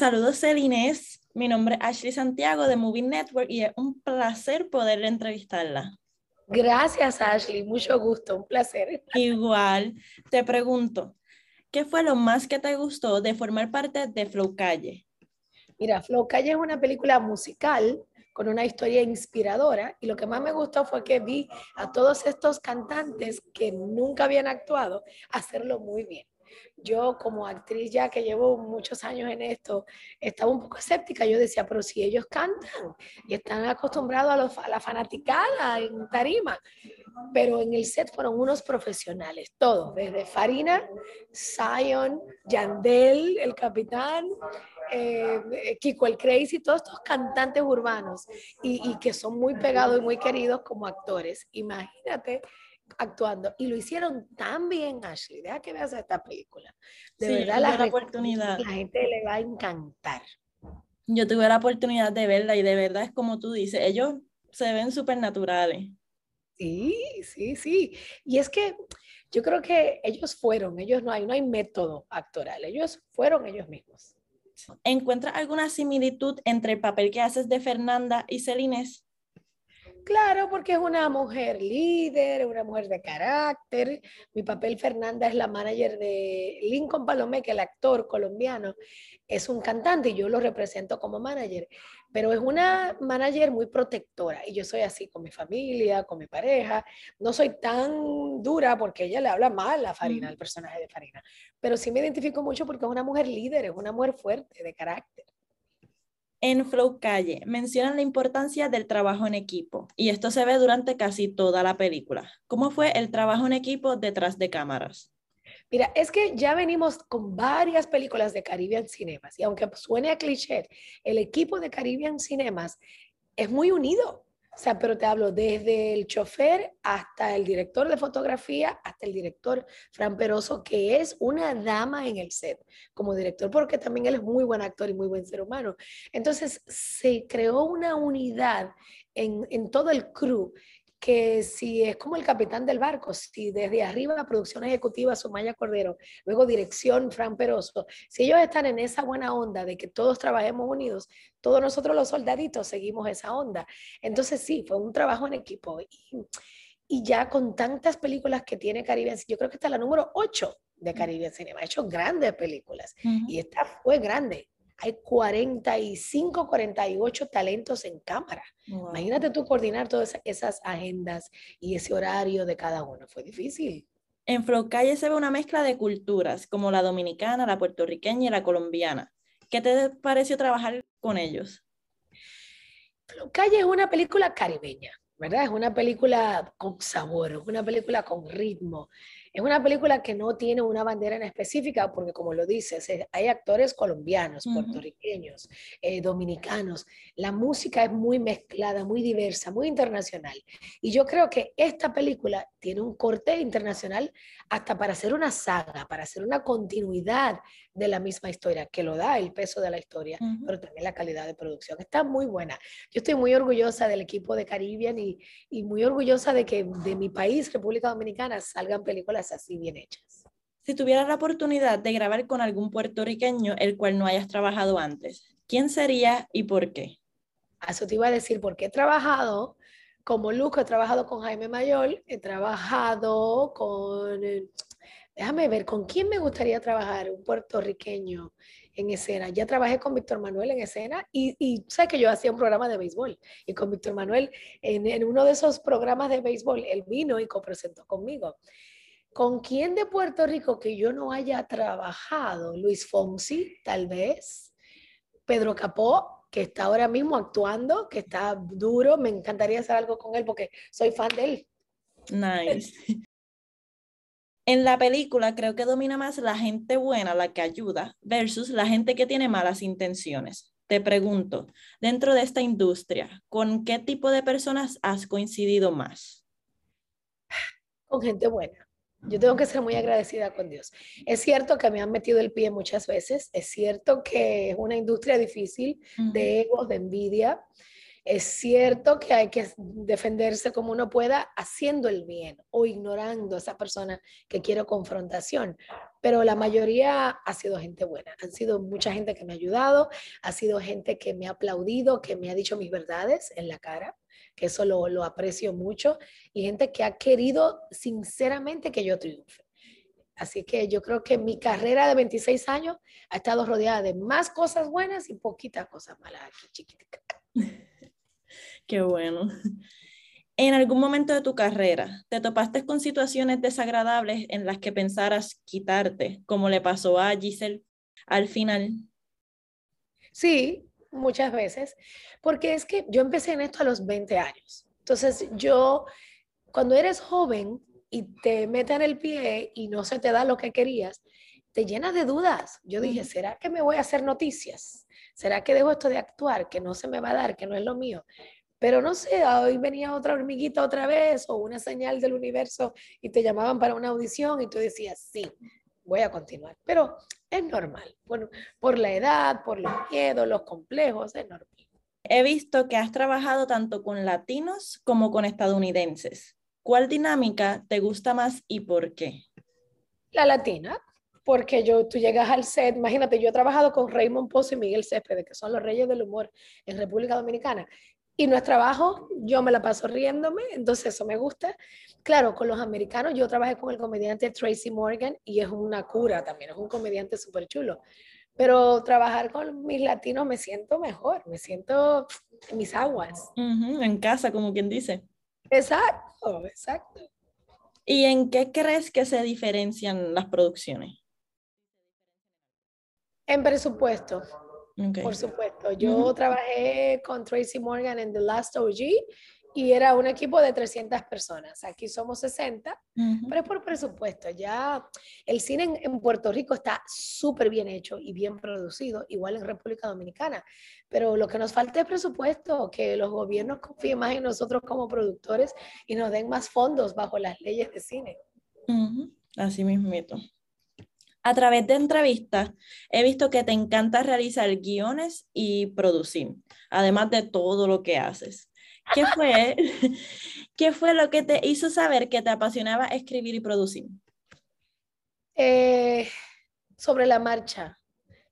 saludos, Celinés. Mi nombre es Ashley Santiago de Movie Network y es un placer poder entrevistarla. Gracias, Ashley. Mucho gusto, un placer. Igual, te pregunto, ¿qué fue lo más que te gustó de formar parte de Flow Calle? Mira, Flow Calle es una película musical con una historia inspiradora y lo que más me gustó fue que vi a todos estos cantantes que nunca habían actuado hacerlo muy bien yo como actriz ya que llevo muchos años en esto, estaba un poco escéptica. Yo decía, pero si ellos cantan y están acostumbrados a, la fanaticada en tarima, pero en el set fueron unos profesionales, todos, desde Farina, Zion, Yandel, el capitán, eh, Kiko el Crazy, todos estos cantantes urbanos y que son muy pegados y muy queridos como actores. Imagínate actuando y lo hicieron tan bien, Ashley. Deja que veas esta película. De verdad, la, oportunidad. la gente le va a encantar. Yo tuve la oportunidad de verla y de verdad es como tú dices, ellos se ven súper naturales. Sí, sí, sí. Y es que yo creo que ellos fueron, ellos no hay, no hay método actoral, ellos fueron ellos mismos. ¿Encuentras alguna similitud entre el papel que haces de Fernanda y Celines? Claro, porque es una mujer líder, una mujer de carácter. Mi papel, Fernanda, es la manager de Lincoln Palomé, que el actor colombiano es un cantante y yo lo represento como manager. Pero es una manager muy protectora y yo soy así con mi familia, con mi pareja. No soy tan dura porque ella le habla mal a Farina, al personaje de Farina. Pero sí me identifico mucho porque es una mujer líder, es una mujer fuerte, de carácter. En Flow Calle mencionan la importancia del trabajo en equipo y esto se ve durante casi toda la película. ¿Cómo fue el trabajo en equipo detrás de cámaras? Mira, es que ya venimos con varias películas de Caribbean Cinemas y aunque suene a cliché, el equipo de Caribbean Cinemas es muy unido. Sea, pero te hablo desde el chofer hasta el director de fotografía, hasta el director Fran Peroso, que es una dama en el set como director, porque también él es muy buen actor y muy buen ser humano. Entonces, se creó una unidad en, en todo el crew que si es como el capitán del barco, si desde arriba producción ejecutiva Sumaya Cordero, luego dirección Fran Peroso, si ellos están en esa buena onda de que todos trabajemos unidos, todos nosotros los soldaditos seguimos esa onda. Entonces sí, fue un trabajo en equipo. Y, y ya con tantas películas que tiene Caribe, yo creo que está la número 8 de Caribe Cinema, ha hecho grandes películas y esta fue grande hay 45, 48 talentos en cámara. Imagínate tú coordinar todas esas agendas y ese horario de cada uno. Fue difícil. En Flow Calle se ve una mezcla de culturas, como la dominicana, la puertorriqueña y la colombiana. ¿Qué te pareció trabajar con ellos? Flow Calle es una película caribeña, ¿verdad? Es una película con sabor, es una película con ritmo, es una película que no tiene una bandera en específica, porque como lo dices, hay actores colombianos, puertorriqueños, eh, dominicanos. La música es muy mezclada, muy diversa, muy internacional. Y yo creo que esta película tiene un corte internacional hasta para hacer una saga, para hacer una continuidad de la misma historia, que lo da el peso de la historia, pero también la calidad de producción. Está muy buena. Yo estoy muy orgullosa del equipo de Caribbean y, y muy orgullosa de que de mi país, República Dominicana, salgan películas así bien hechas. Si tuvieras la oportunidad de grabar con algún puertorriqueño el cual no hayas trabajado antes, ¿quién sería y por qué? eso te iba a decir, porque he trabajado como Luco, he trabajado con Jaime Mayor, he trabajado con, déjame ver, ¿con quién me gustaría trabajar? Un puertorriqueño en escena. Ya trabajé con Víctor Manuel en escena y, y sabes que yo hacía un programa de béisbol y con Víctor Manuel en, en uno de esos programas de béisbol, él vino y copresentó conmigo. ¿Con quién de Puerto Rico que yo no haya trabajado? Luis Fonsi, tal vez. Pedro Capó, que está ahora mismo actuando, que está duro. Me encantaría hacer algo con él porque soy fan de él. Nice. En la película creo que domina más la gente buena, la que ayuda, versus la gente que tiene malas intenciones. Te pregunto, dentro de esta industria, ¿con qué tipo de personas has coincidido más? Con gente buena. Yo tengo que ser muy agradecida con Dios. Es cierto que me han metido el pie muchas veces, es cierto que es una industria difícil de egos, de envidia, Es cierto que hay que defenderse como uno pueda haciendo el bien o ignorando a esa persona que quiere confrontación, pero la mayoría ha sido gente buena. Han sido mucha gente que me ha ayudado, ha sido gente que me ha aplaudido, que me ha dicho mis verdades en la cara, que eso lo, lo aprecio mucho, y gente que ha querido sinceramente que yo triunfe. Así que yo creo que mi carrera de 26 años ha estado rodeada de más cosas buenas y poquitas cosas malas aquí, chiquitica. Qué bueno. ¿En algún momento de tu carrera te topaste con situaciones desagradables en las que pensaras quitarte, como le pasó a Giselle al final? Sí, muchas veces, porque es que yo empecé en esto a los 20 años. Entonces yo, cuando eres joven y te meten el pie y no se te da lo que querías, te llenas de dudas. Yo dije, ¿será que me voy a hacer noticias? ¿Será que dejo esto de actuar, que no se me va a dar, que no es lo mío? Pero no sé, hoy venía otra hormiguita otra vez o una señal del universo y te llamaban para una audición y tú decías, sí, voy a continuar. Pero es normal, bueno, por la edad, por los miedos, los complejos, es normal. He visto que has trabajado tanto con latinos como con estadounidenses. ¿Cuál dinámica te gusta más y por qué? La latina, porque yo, tú llegas al set, imagínate, yo he trabajado con Raymond Pozo y Miguel Céspedes, que son los reyes del humor en República Dominicana, y no es trabajo, yo me la paso riéndome, entonces eso me gusta. Claro, con los americanos yo trabajé con el comediante Tracy Morgan y es una cura también, es un comediante súper chulo. Pero trabajar con mis latinos me siento mejor, me siento en mis aguas. en casa, como quien dice. Exacto, exacto. ¿Y en qué crees que se diferencian las producciones? En presupuesto. Por supuesto. Yo trabajé con Tracy Morgan en The Last OG y era un equipo de 300 personas. Aquí somos 60, pero es por presupuesto. Ya el cine en, Puerto Rico está súper bien hecho y bien producido, igual en República Dominicana. Pero lo que nos falta es presupuesto, que los gobiernos confíen más en nosotros como productores y nos den más fondos bajo las leyes de cine. Así mismo a través de entrevistas he visto que te encanta realizar guiones y producir, además de todo lo que haces. ¿Qué fue, ¿qué fue lo que te hizo saber que te apasionaba escribir y producir? Eh, sobre la marcha.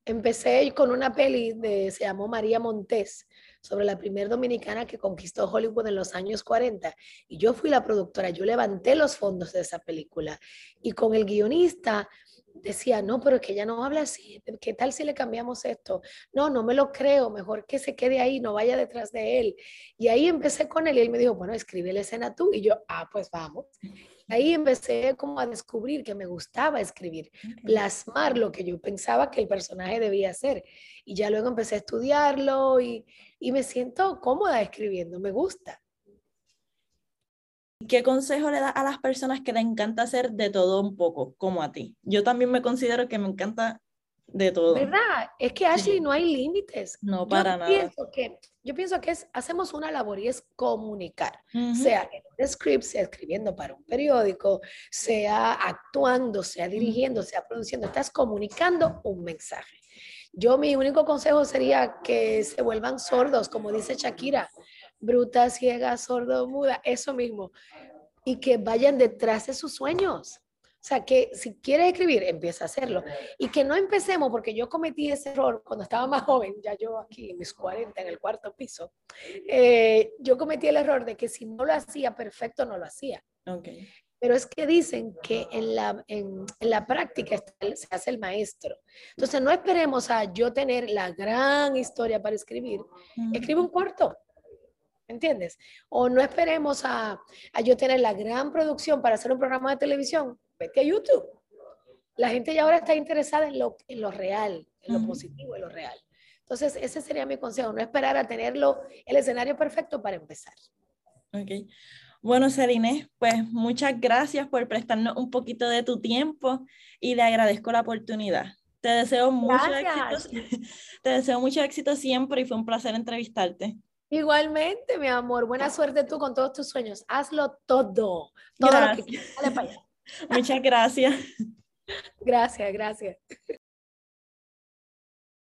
Empecé con una peli de, se llamó María Montés, sobre la primera dominicana que conquistó Hollywood en los años 40. Y yo fui la productora, yo levanté los fondos de esa película. Y con el guionista decía, no, pero es que ella no habla así, ¿qué tal si le cambiamos esto? No, no me lo creo, mejor que se quede ahí, no vaya detrás de él. Y ahí empecé con él y él me dijo, bueno, escribe la escena tú. Y yo, ah, pues vamos. Ahí empecé como a descubrir que me gustaba escribir, plasmar lo que yo pensaba que el personaje debía hacer. Y ya luego empecé a estudiarlo y, y me siento cómoda escribiendo, me gusta. ¿Qué consejo le das a las personas que le encanta hacer de todo un poco, como a ti? Yo también me considero que me encanta de todo. ¿Verdad? Es que Ashley no hay límites. No, para yo nada. Pienso que, yo pienso que es, hacemos una labor y es comunicar, sea en un script, sea escribiendo para un periódico, sea actuando, sea dirigiendo, sea produciendo, estás comunicando un mensaje. Yo mi único consejo sería que se vuelvan sordos, como dice Shakira bruta, ciega, sordo, muda, eso mismo. Y que vayan detrás de sus sueños. O sea, que si quieres escribir, empieza a hacerlo. Y que no empecemos, porque yo cometí ese error cuando estaba más joven, ya yo aquí en mis 40, en el cuarto piso, eh, yo cometí el error de que si no lo hacía perfecto, no lo hacía. Okay. Pero es que dicen que en la, en, la práctica se hace el maestro. Entonces, no esperemos a yo tener la gran historia para escribir. Escribe un cuarto ¿entiendes? O no esperemos a, a, yo tener la gran producción para hacer un programa de televisión, vete a YouTube. La gente ya ahora está interesada en lo, en lo real, en lo positivo, en lo real. Entonces, ese sería mi consejo, no esperar a tenerlo, el escenario perfecto para empezar. Ok. Bueno, Celine, pues muchas gracias por prestarnos un poquito de tu tiempo y le agradezco la oportunidad. Te deseo mucho éxito. Te deseo mucho éxito siempre y fue un placer entrevistarte. Igualmente, mi amor. Buena suerte tú con todos tus sueños. Hazlo todo. Todo lo que quieras. Muchas gracias. Gracias, gracias.